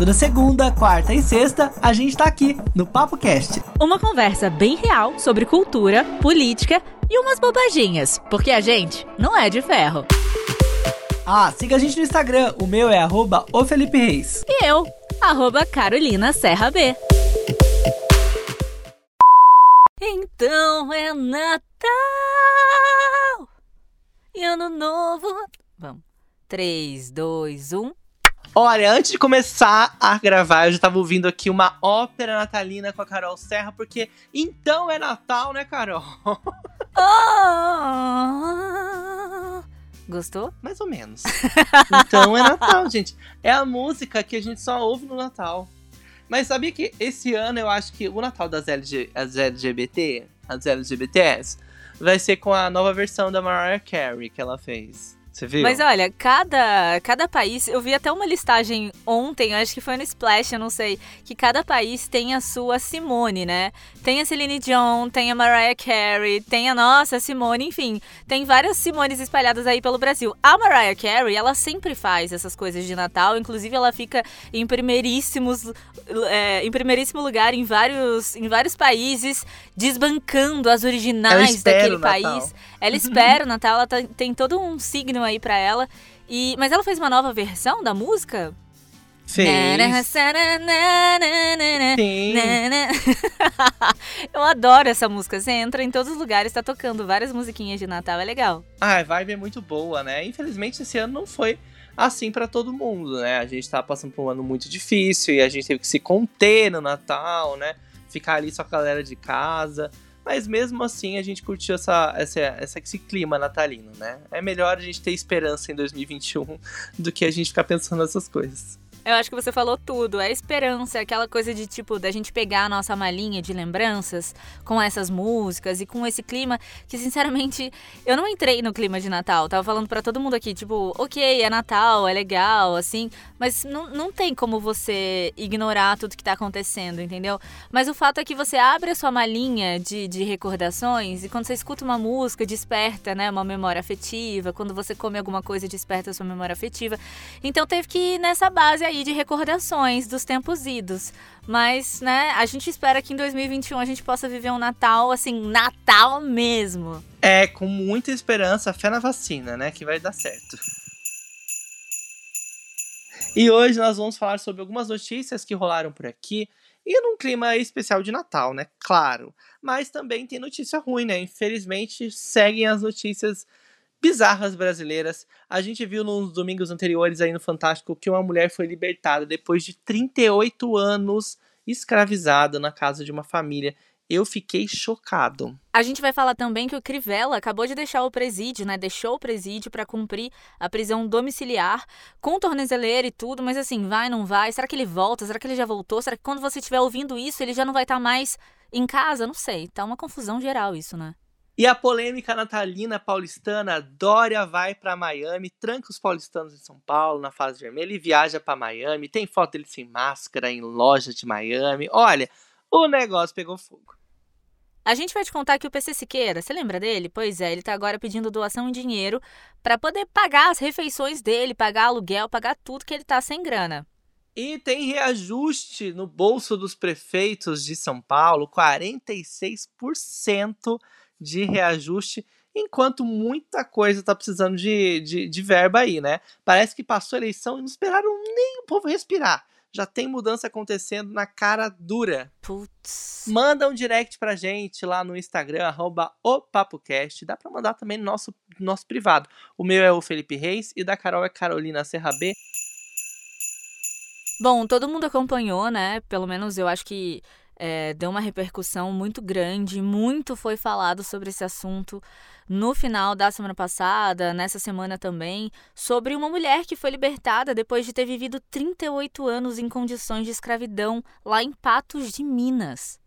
Toda segunda, quarta e sexta, a gente tá aqui no Papo Cast. Uma conversa bem real sobre cultura, política e umas bobaginhas, porque a gente não é de ferro. Ah, siga a gente no Instagram, o meu é arroba o Felipe Reis. E eu, arroba Carolina Serra B. Então é Natal e Ano Novo. Vamos. 3, 2, 1. Olha, antes de começar a gravar, eu já tava ouvindo aqui uma ópera natalina com a Carol Serra, porque então é Natal, né, Carol? Oh! Gostou? Mais ou menos. Então é Natal, gente. É a música que a gente só ouve no Natal. Mas sabia que esse ano eu acho que o Natal das LG, as LGBT, as LGBTs, vai ser com a nova versão da Mariah Carey que ela fez. Você viu? Mas olha, cada, cada país, eu vi até uma listagem ontem, acho que foi no Splash, eu não sei, que cada país tem a sua Simone, né? Tem a Celine Dion, tem a Mariah Carey, tem a nossa Simone, enfim, tem várias Simones espalhadas aí pelo Brasil. A Mariah Carey, ela sempre faz essas coisas de Natal, inclusive ela fica em primeiríssimos, é, em primeiríssimo lugar em vários, em vários países, desbancando as originais daquele país. Ela espera o Natal, ela tá, tem todo um signo aí para ela. E, mas ela fez uma nova versão da música? Sim. Eu adoro essa música. Você entra em todos os lugares, tá tocando várias musiquinhas de Natal, é legal. Ah, a vibe é muito boa, né? Infelizmente esse ano não foi assim para todo mundo, né? A gente tá passando por um ano muito difícil e a gente teve que se conter no Natal, né? Ficar ali só com a galera de casa. Mas mesmo assim a gente curtiu essa, essa, essa, esse clima natalino, né? É melhor a gente ter esperança em 2021 do que a gente ficar pensando nessas coisas. Eu acho que você falou tudo. É esperança, é aquela coisa de tipo, da gente pegar a nossa malinha de lembranças com essas músicas e com esse clima que, sinceramente, eu não entrei no clima de Natal. Tava falando para todo mundo aqui, tipo, ok, é Natal, é legal, assim, mas não, não tem como você ignorar tudo que tá acontecendo, entendeu? Mas o fato é que você abre a sua malinha de, de recordações e quando você escuta uma música, desperta, né, uma memória afetiva. Quando você come alguma coisa, desperta a sua memória afetiva. Então teve que ir nessa base aí de recordações dos tempos idos. Mas, né, a gente espera que em 2021 a gente possa viver um Natal, assim, Natal mesmo. É, com muita esperança, fé na vacina, né, que vai dar certo. E hoje nós vamos falar sobre algumas notícias que rolaram por aqui. E num clima especial de Natal, né? Claro. Mas também tem notícia ruim, né? Infelizmente, seguem as notícias bizarras brasileiras. A gente viu nos domingos anteriores aí no Fantástico que uma mulher foi libertada depois de 38 anos escravizada na casa de uma família. Eu fiquei chocado. A gente vai falar também que o Crivella acabou de deixar o presídio, né? Deixou o presídio para cumprir a prisão domiciliar com tornezeleira e tudo, mas assim, vai, não vai? Será que ele volta? Será que ele já voltou? Será que quando você estiver ouvindo isso, ele já não vai estar tá mais em casa? Não sei. Tá uma confusão geral isso, né? E a polêmica natalina paulistana, Dória vai para Miami, tranca os paulistanos em São Paulo na fase vermelha e viaja para Miami. Tem foto dele sem máscara em loja de Miami. Olha, o negócio pegou fogo. A gente vai te contar que o PC Siqueira, você lembra dele? Pois é, ele tá agora pedindo doação em dinheiro para poder pagar as refeições dele, pagar aluguel, pagar tudo que ele tá sem grana. E tem reajuste no bolso dos prefeitos de São Paulo, 46% de reajuste, enquanto muita coisa tá precisando de, de, de verba aí, né? Parece que passou a eleição e não esperaram nem o povo respirar já tem mudança acontecendo na cara dura. Putz. Manda um direct pra gente lá no Instagram, arroba opapocast. Dá pra mandar também no nosso, nosso privado. O meu é o Felipe Reis e da Carol é Carolina Serra B. Bom, todo mundo acompanhou, né? Pelo menos eu acho que é, deu uma repercussão muito grande, muito foi falado sobre esse assunto no final da semana passada, nessa semana também, sobre uma mulher que foi libertada depois de ter vivido 38 anos em condições de escravidão lá em Patos de Minas.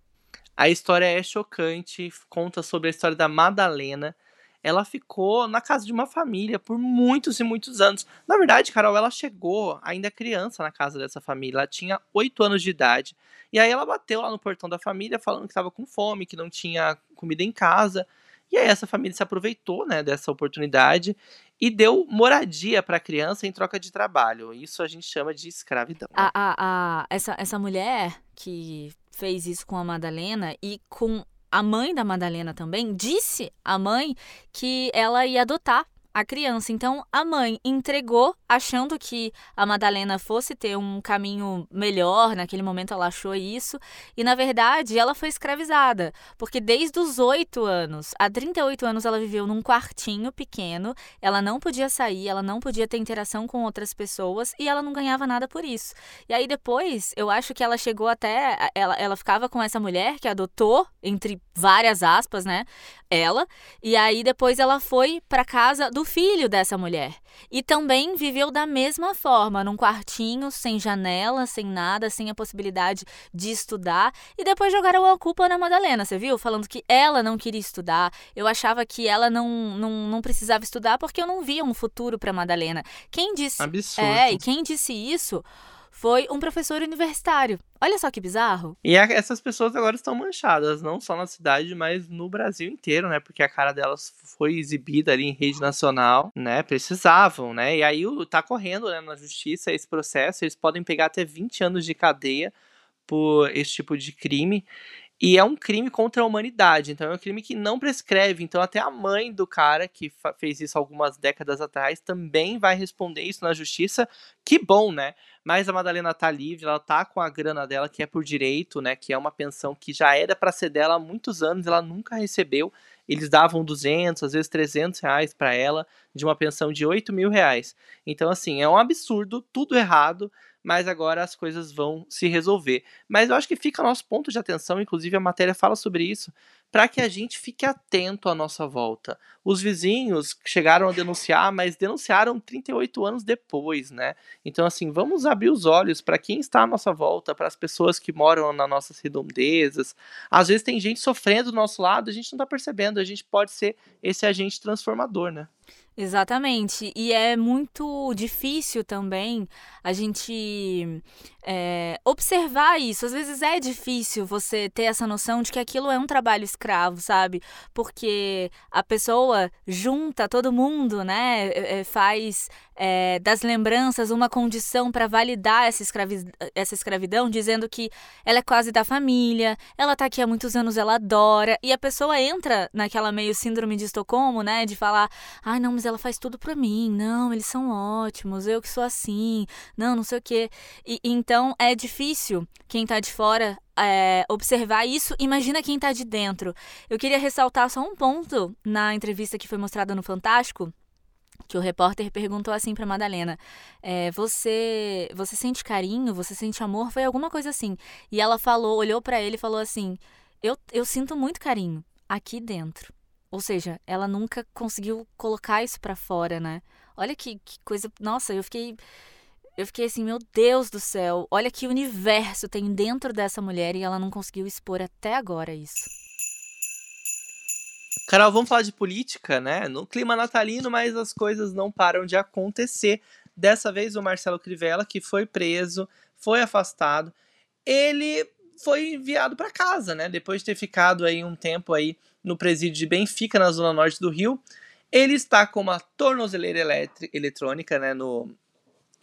A história é chocante, conta sobre a história da Madalena, ela ficou na casa de uma família por muitos e muitos anos. Na verdade, Carol, ela chegou ainda criança na casa dessa família. Ela tinha oito anos de idade. E aí ela bateu lá no portão da família falando que estava com fome, que não tinha comida em casa. E aí essa família se aproveitou, né, dessa oportunidade e deu moradia para a criança em troca de trabalho. Isso a gente chama de escravidão. Né? A, a, a, essa, essa mulher que fez isso com a Madalena e com a mãe da Madalena também, disse à mãe que ela ia adotar a criança. Então a mãe entregou, achando que a Madalena fosse ter um caminho melhor, naquele momento ela achou isso, e na verdade ela foi escravizada, porque desde os 8 anos a 38 anos ela viveu num quartinho pequeno, ela não podia sair, ela não podia ter interação com outras pessoas e ela não ganhava nada por isso. E aí depois, eu acho que ela chegou até ela, ela ficava com essa mulher que adotou entre várias aspas, né? Ela, e aí depois ela foi para casa do filho dessa mulher. E também viveu da mesma forma, num quartinho, sem janela, sem nada, sem a possibilidade de estudar. E depois jogaram a culpa na Madalena, você viu? Falando que ela não queria estudar. Eu achava que ela não, não, não precisava estudar porque eu não via um futuro para Madalena. Quem disse. Absurdo. É, e quem disse isso foi um professor universitário. Olha só que bizarro. E essas pessoas agora estão manchadas, não só na cidade, mas no Brasil inteiro, né? Porque a cara delas foi exibida ali em rede nacional, né? Precisavam, né? E aí tá correndo né, na justiça esse processo, eles podem pegar até 20 anos de cadeia por esse tipo de crime. E é um crime contra a humanidade, então é um crime que não prescreve. Então, até a mãe do cara que fez isso algumas décadas atrás também vai responder isso na justiça. Que bom, né? Mas a Madalena tá livre, ela tá com a grana dela, que é por direito, né? Que é uma pensão que já era para ser dela há muitos anos, ela nunca recebeu. Eles davam 200, às vezes 300 reais para ela, de uma pensão de 8 mil reais. Então, assim, é um absurdo, tudo errado mas agora as coisas vão se resolver. Mas eu acho que fica nosso ponto de atenção, inclusive a matéria fala sobre isso, para que a gente fique atento à nossa volta. Os vizinhos chegaram a denunciar, mas denunciaram 38 anos depois, né? Então, assim, vamos abrir os olhos para quem está à nossa volta, para as pessoas que moram nas nossas redondezas. Às vezes tem gente sofrendo do nosso lado, a gente não está percebendo, a gente pode ser esse agente transformador, né? Exatamente. E é muito difícil também a gente é, observar isso. Às vezes é difícil você ter essa noção de que aquilo é um trabalho escravo, sabe? Porque a pessoa junta todo mundo, né? É, faz é, das lembranças uma condição para validar essa, escravi essa escravidão, dizendo que ela é quase da família, ela tá aqui há muitos anos, ela adora. E a pessoa entra naquela meio síndrome de Estocolmo, né? De falar, ai, não, mas ela faz tudo pra mim. Não, eles são ótimos, eu que sou assim. Não, não sei o quê. E, então é difícil quem tá de fora é, observar isso, imagina quem tá de dentro. Eu queria ressaltar só um ponto na entrevista que foi mostrada no Fantástico, que o repórter perguntou assim para Madalena: é, "Você, você sente carinho? Você sente amor? Foi alguma coisa assim?" E ela falou, olhou para ele e falou assim: "Eu, eu sinto muito carinho aqui dentro." Ou seja, ela nunca conseguiu colocar isso para fora, né? Olha que, que coisa. Nossa, eu fiquei. Eu fiquei assim, meu Deus do céu, olha que universo tem dentro dessa mulher e ela não conseguiu expor até agora isso. Carol, vamos falar de política, né? No clima natalino, mas as coisas não param de acontecer. Dessa vez, o Marcelo Crivella, que foi preso, foi afastado, ele foi enviado para casa, né? Depois de ter ficado aí um tempo aí no presídio de Benfica, na zona norte do Rio. Ele está com uma tornozeleira eletrônica, né, no,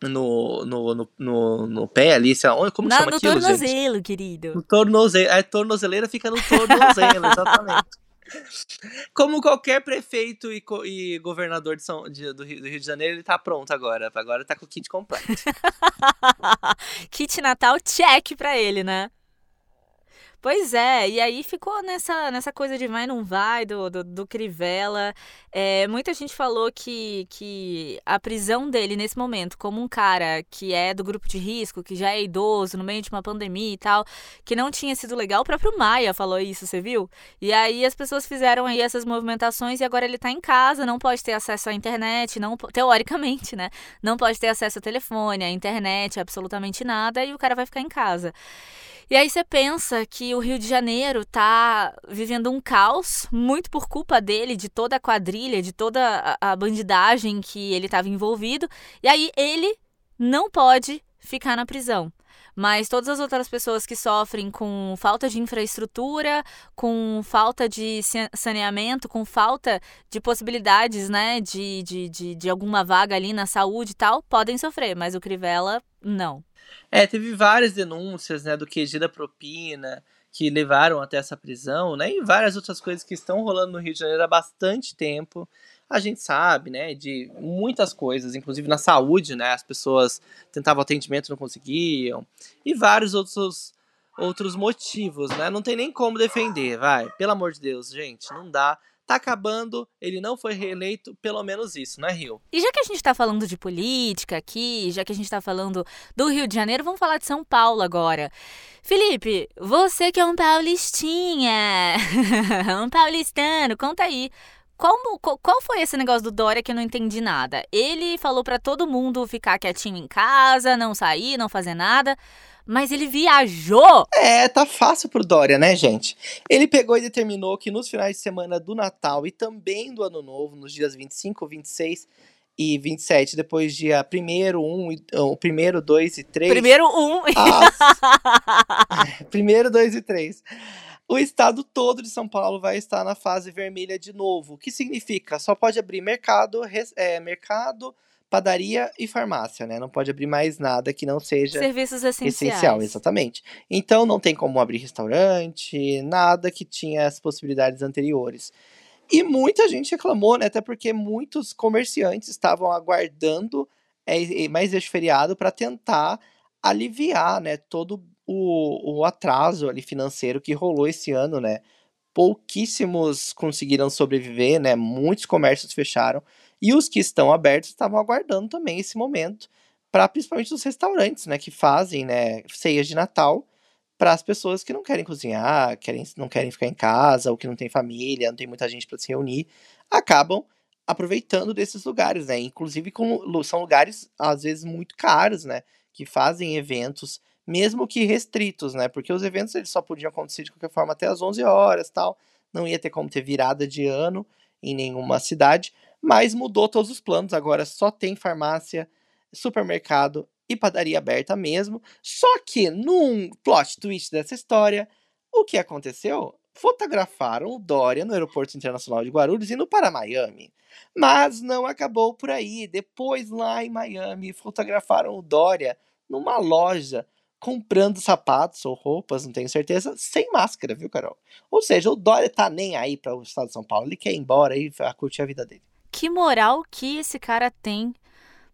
no, no, no, no, no pé ali, sei lá, como Não, chama no aquilo, tornozelo, gente? querido. No tornozelo, a tornozeleira fica no tornozelo, exatamente. Como qualquer prefeito e, e governador de São, de, do, Rio, do, Rio, de Janeiro, ele tá pronto agora. Agora tá com o kit completo. kit Natal check pra ele, né? Pois é, e aí ficou nessa, nessa coisa de vai não vai, do, do, do Crivella. É, muita gente falou que, que a prisão dele nesse momento, como um cara que é do grupo de risco, que já é idoso, no meio de uma pandemia e tal, que não tinha sido legal, o próprio Maia falou isso, você viu? E aí as pessoas fizeram aí essas movimentações e agora ele tá em casa, não pode ter acesso à internet, não teoricamente, né? Não pode ter acesso ao telefone, à internet, absolutamente nada, e o cara vai ficar em casa. E aí você pensa que o Rio de Janeiro tá vivendo um caos, muito por culpa dele, de toda a quadrilha, de toda a bandidagem que ele estava envolvido. E aí ele não pode ficar na prisão. Mas todas as outras pessoas que sofrem com falta de infraestrutura, com falta de saneamento, com falta de possibilidades, né, de, de, de, de alguma vaga ali na saúde e tal, podem sofrer, mas o Crivella, não. É, teve várias denúncias, né, do QG da propina, que levaram até essa prisão, né, e várias outras coisas que estão rolando no Rio de Janeiro há bastante tempo. A gente sabe, né, de muitas coisas, inclusive na saúde, né, as pessoas tentavam atendimento não conseguiam, e vários outros outros motivos, né? Não tem nem como defender, vai. Pelo amor de Deus, gente, não dá tá acabando, ele não foi reeleito, pelo menos isso, né, Rio? E já que a gente tá falando de política aqui, já que a gente tá falando do Rio de Janeiro, vamos falar de São Paulo agora. Felipe, você que é um paulistinha, um paulistano, conta aí. Como, qual foi esse negócio do Dória que eu não entendi nada? Ele falou para todo mundo ficar quietinho em casa, não sair, não fazer nada. Mas ele viajou! É, tá fácil pro Dória, né, gente? Ele pegou e determinou que nos finais de semana do Natal e também do Ano Novo, nos dias 25, 26 e 27, depois dia 1 1, o primeiro, 2 e 3. Primeiro 1. primeiro, 2 e 3. O estado todo de São Paulo vai estar na fase vermelha de novo. O que significa? Só pode abrir mercado, é, mercado, padaria e farmácia, né? Não pode abrir mais nada que não seja serviços essenciais. Essencial, exatamente. Então não tem como abrir restaurante, nada que tinha as possibilidades anteriores. E muita gente reclamou, né? Até porque muitos comerciantes estavam aguardando é, mais este feriado para tentar aliviar, né, todo o, o atraso ali financeiro que rolou esse ano, né? Pouquíssimos conseguiram sobreviver, né? Muitos comércios fecharam. E os que estão abertos estavam aguardando também esse momento, para principalmente os restaurantes, né, que fazem, né, ceias de Natal para as pessoas que não querem cozinhar, querem, não querem ficar em casa, ou que não tem família, não tem muita gente para se reunir, acabam aproveitando desses lugares, né? Inclusive com, são lugares às vezes muito caros, né, que fazem eventos mesmo que restritos, né? Porque os eventos eles só podiam acontecer de qualquer forma até as 11 horas, tal. Não ia ter como ter virada de ano em nenhuma cidade, mas mudou todos os planos. Agora só tem farmácia, supermercado e padaria aberta mesmo. Só que num plot twist dessa história, o que aconteceu? Fotografaram o Dória no Aeroporto Internacional de Guarulhos indo para Miami. Mas não acabou por aí. Depois, lá em Miami, fotografaram o Dória numa loja comprando sapatos ou roupas, não tenho certeza, sem máscara, viu, Carol? Ou seja, o Dória tá nem aí para o estado de São Paulo, ele quer ir embora e curtir a vida dele. Que moral que esse cara tem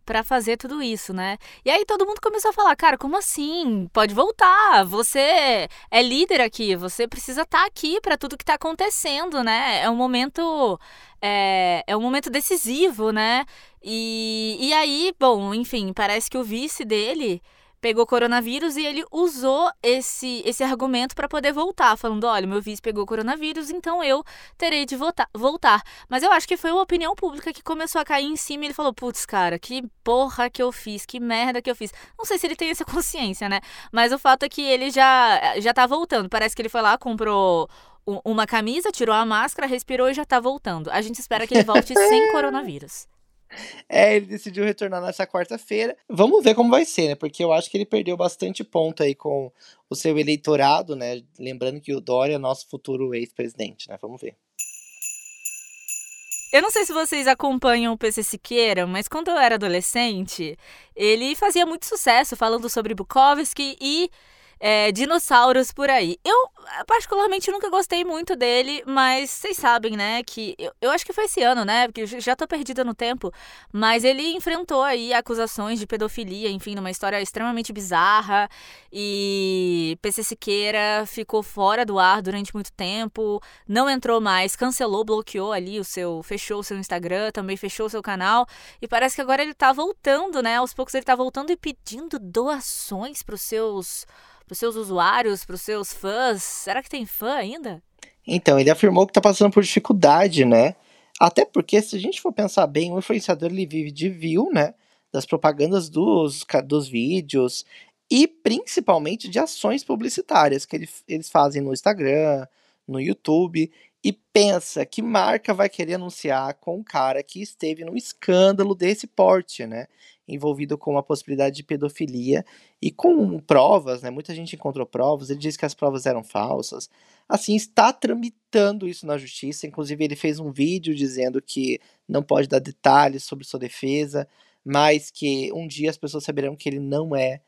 para fazer tudo isso, né? E aí todo mundo começou a falar, cara, como assim? Pode voltar. Você é líder aqui, você precisa estar tá aqui para tudo que tá acontecendo, né? É um momento é, é um momento decisivo, né? E, e aí, bom, enfim, parece que o vice dele pegou coronavírus e ele usou esse, esse argumento para poder voltar, falando: olha, meu vice pegou coronavírus, então eu terei de voltar, voltar. Mas eu acho que foi uma opinião pública que começou a cair em cima e ele falou: putz, cara, que porra que eu fiz, que merda que eu fiz. Não sei se ele tem essa consciência, né? Mas o fato é que ele já, já tá voltando. Parece que ele foi lá, comprou uma camisa, tirou a máscara, respirou e já tá voltando. A gente espera que ele volte sem coronavírus. É, ele decidiu retornar nessa quarta-feira. Vamos ver como vai ser, né? Porque eu acho que ele perdeu bastante ponto aí com o seu eleitorado, né? Lembrando que o Dória é nosso futuro ex-presidente, né? Vamos ver. Eu não sei se vocês acompanham o PC Siqueira, mas quando eu era adolescente, ele fazia muito sucesso falando sobre Bukowski e é, dinossauros por aí. Eu, particularmente, nunca gostei muito dele, mas vocês sabem, né, que eu, eu acho que foi esse ano, né, porque já tô perdida no tempo, mas ele enfrentou aí acusações de pedofilia, enfim, numa história extremamente bizarra, e PC Siqueira ficou fora do ar durante muito tempo, não entrou mais, cancelou, bloqueou ali o seu, fechou o seu Instagram, também fechou o seu canal, e parece que agora ele tá voltando, né, aos poucos ele tá voltando e pedindo doações pros seus para os seus usuários, para os seus fãs? Será que tem fã ainda? Então, ele afirmou que está passando por dificuldade, né? Até porque, se a gente for pensar bem, o influenciador ele vive de view, né? Das propagandas dos, dos vídeos e principalmente de ações publicitárias que ele, eles fazem no Instagram, no YouTube. E pensa que marca vai querer anunciar com um cara que esteve num escândalo desse porte, né? Envolvido com a possibilidade de pedofilia e com provas, né? Muita gente encontrou provas, ele disse que as provas eram falsas. Assim, está tramitando isso na justiça. Inclusive, ele fez um vídeo dizendo que não pode dar detalhes sobre sua defesa, mas que um dia as pessoas saberão que ele não é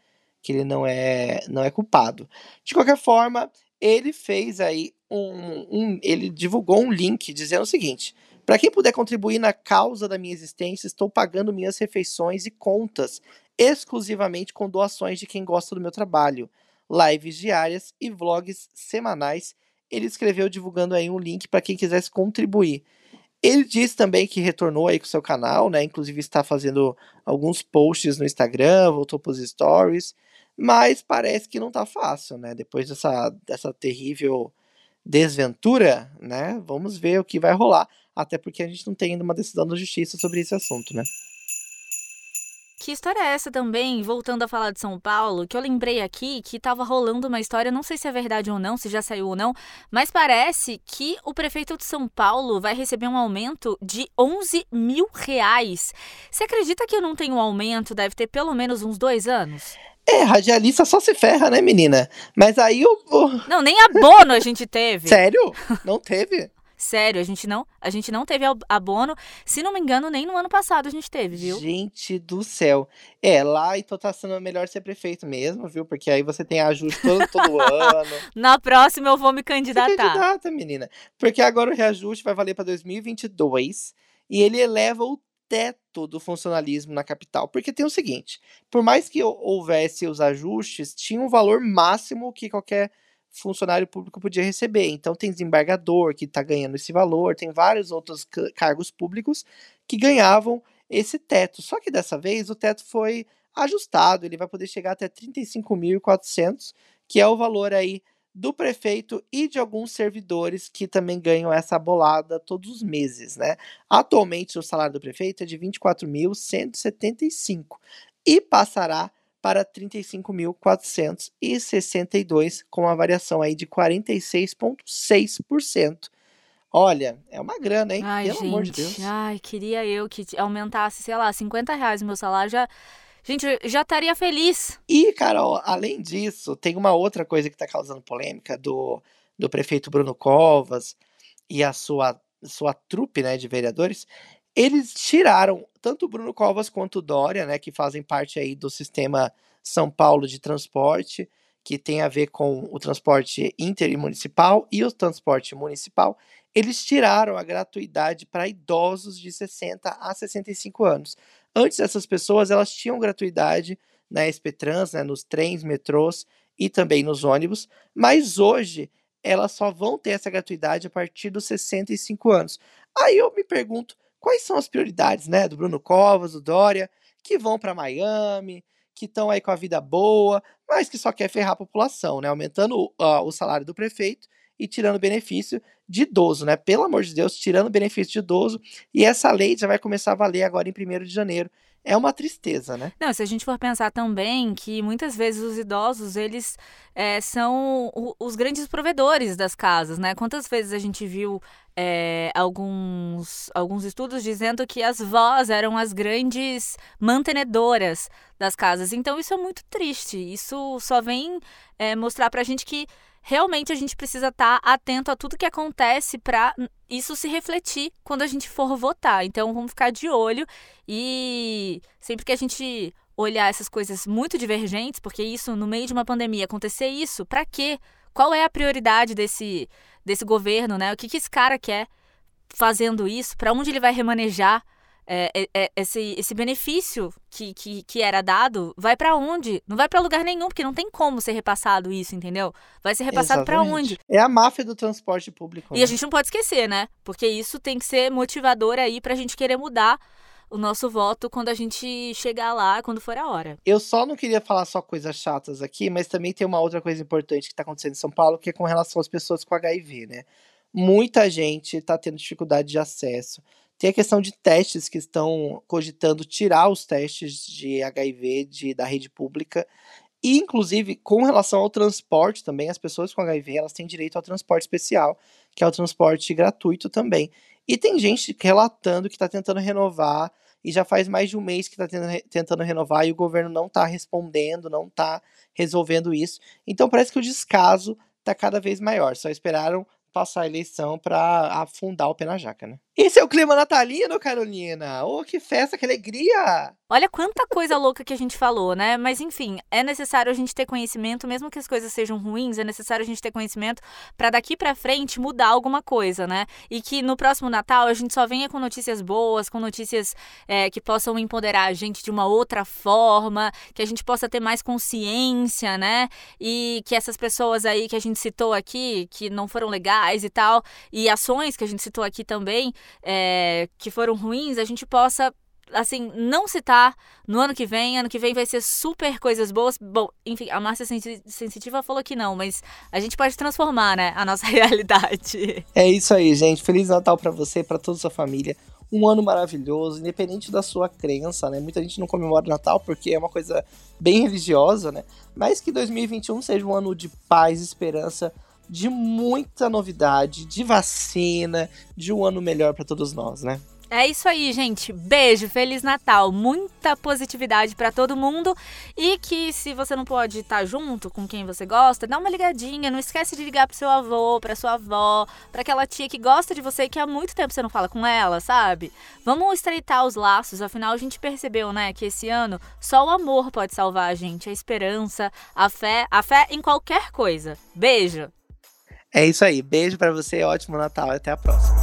que ele não é não é culpado. De qualquer forma, ele fez aí um, um ele divulgou um link dizendo o seguinte: para quem puder contribuir na causa da minha existência, estou pagando minhas refeições e contas exclusivamente com doações de quem gosta do meu trabalho, lives diárias e vlogs semanais. Ele escreveu divulgando aí um link para quem quisesse contribuir. Ele disse também que retornou aí com o seu canal, né? Inclusive está fazendo alguns posts no Instagram, voltou para os stories. Mas parece que não tá fácil, né? Depois dessa, dessa terrível desventura, né? Vamos ver o que vai rolar. Até porque a gente não tem ainda uma decisão da justiça sobre esse assunto, né? Que história é essa também, voltando a falar de São Paulo, que eu lembrei aqui que estava rolando uma história, não sei se é verdade ou não, se já saiu ou não, mas parece que o prefeito de São Paulo vai receber um aumento de 11 mil reais. Você acredita que eu não tenho um aumento? Deve ter pelo menos uns dois anos? É, radialista só se ferra, né, menina? Mas aí o. Não, nem abono a gente teve. Sério? Não teve? Sério, a gente não, a gente não teve abono. Se não me engano, nem no ano passado a gente teve, viu? Gente do céu. É, lá então tá sendo melhor ser prefeito mesmo, viu? Porque aí você tem ajuste todo, todo ano. Na próxima eu vou me candidatar. Se candidata, menina. Porque agora o reajuste vai valer para 2022 e ele eleva o teto do funcionalismo na capital. Porque tem o seguinte: por mais que houvesse os ajustes, tinha um valor máximo que qualquer funcionário público podia receber. Então tem desembargador que está ganhando esse valor, tem vários outros cargos públicos que ganhavam esse teto. Só que dessa vez o teto foi ajustado, ele vai poder chegar até 35.400, que é o valor aí do prefeito e de alguns servidores que também ganham essa bolada todos os meses, né? Atualmente o salário do prefeito é de 24.175 e passará para 35.462 com uma variação aí de 46.6%. Olha, é uma grana, hein? Ai, Pelo gente, amor de Deus. Ai, queria eu que aumentasse, sei lá, 50 reais o meu salário já Gente, já estaria feliz. E, Carol, além disso, tem uma outra coisa que está causando polêmica do, do prefeito Bruno Covas e a sua, sua trupe né, de vereadores. Eles tiraram tanto o Bruno Covas quanto o Dória, né, que fazem parte aí do sistema São Paulo de transporte, que tem a ver com o transporte intermunicipal e o transporte municipal. Eles tiraram a gratuidade para idosos de 60 a 65 anos. Antes essas pessoas elas tinham gratuidade na SP Trans, né, nos trens, metrôs e também nos ônibus, mas hoje elas só vão ter essa gratuidade a partir dos 65 anos. Aí eu me pergunto, quais são as prioridades, né, do Bruno Covas, do Dória, que vão para Miami, que estão aí com a vida boa, mas que só quer ferrar a população, né, aumentando uh, o salário do prefeito e tirando benefício de idoso, né? Pelo amor de Deus, tirando benefício de idoso. E essa lei já vai começar a valer agora em 1 de janeiro. É uma tristeza, né? Não, se a gente for pensar também que muitas vezes os idosos, eles é, são o, os grandes provedores das casas, né? Quantas vezes a gente viu é, alguns, alguns estudos dizendo que as vós eram as grandes mantenedoras das casas. Então isso é muito triste. Isso só vem é, mostrar pra gente que realmente a gente precisa estar tá atento a tudo que acontece para isso se refletir quando a gente for votar. Então vamos ficar de olho e sempre que a gente olhar essas coisas muito divergentes, porque isso no meio de uma pandemia acontecer isso, para quê? Qual é a prioridade desse desse governo, né? O que que esse cara quer fazendo isso? Para onde ele vai remanejar? É, é, é, esse, esse benefício que, que, que era dado vai para onde? Não vai para lugar nenhum, porque não tem como ser repassado isso, entendeu? Vai ser repassado para onde? É a máfia do transporte público. E né? a gente não pode esquecer, né? Porque isso tem que ser motivador aí pra gente querer mudar o nosso voto quando a gente chegar lá, quando for a hora. Eu só não queria falar só coisas chatas aqui, mas também tem uma outra coisa importante que está acontecendo em São Paulo, que é com relação às pessoas com HIV, né? Muita gente está tendo dificuldade de acesso. Tem a questão de testes que estão cogitando tirar os testes de HIV de, da rede pública. E, inclusive, com relação ao transporte também, as pessoas com HIV elas têm direito ao transporte especial, que é o transporte gratuito também. E tem gente relatando que está tentando renovar e já faz mais de um mês que está tentando renovar e o governo não está respondendo, não está resolvendo isso. Então parece que o descaso está cada vez maior. Só esperaram passar a eleição para afundar o pé na jaca, né? Esse é o clima natalino, Carolina! Oh, que festa, que alegria! Olha quanta coisa louca que a gente falou, né? Mas enfim, é necessário a gente ter conhecimento, mesmo que as coisas sejam ruins, é necessário a gente ter conhecimento para daqui para frente mudar alguma coisa, né? E que no próximo Natal a gente só venha com notícias boas, com notícias é, que possam empoderar a gente de uma outra forma, que a gente possa ter mais consciência, né? E que essas pessoas aí que a gente citou aqui, que não foram legais e tal, e ações que a gente citou aqui também, é, que foram ruins, a gente possa assim, não citar no ano que vem. Ano que vem vai ser super coisas boas. Bom, enfim, a Márcia Sensitiva falou que não, mas a gente pode transformar, né, a nossa realidade. É isso aí, gente. Feliz Natal para você, para toda a sua família. Um ano maravilhoso, independente da sua crença, né? Muita gente não comemora o Natal porque é uma coisa bem religiosa, né? Mas que 2021 seja um ano de paz, esperança, de muita novidade, de vacina, de um ano melhor para todos nós, né? É isso aí, gente. Beijo, feliz Natal, muita positividade para todo mundo e que se você não pode estar junto com quem você gosta, dá uma ligadinha, não esquece de ligar pro seu avô, pra sua avó, para aquela tia que gosta de você e que há muito tempo você não fala com ela, sabe? Vamos estreitar os laços, afinal a gente percebeu, né, que esse ano só o amor pode salvar a gente, a esperança, a fé, a fé em qualquer coisa. Beijo. É isso aí. Beijo para você, ótimo Natal, até a próxima.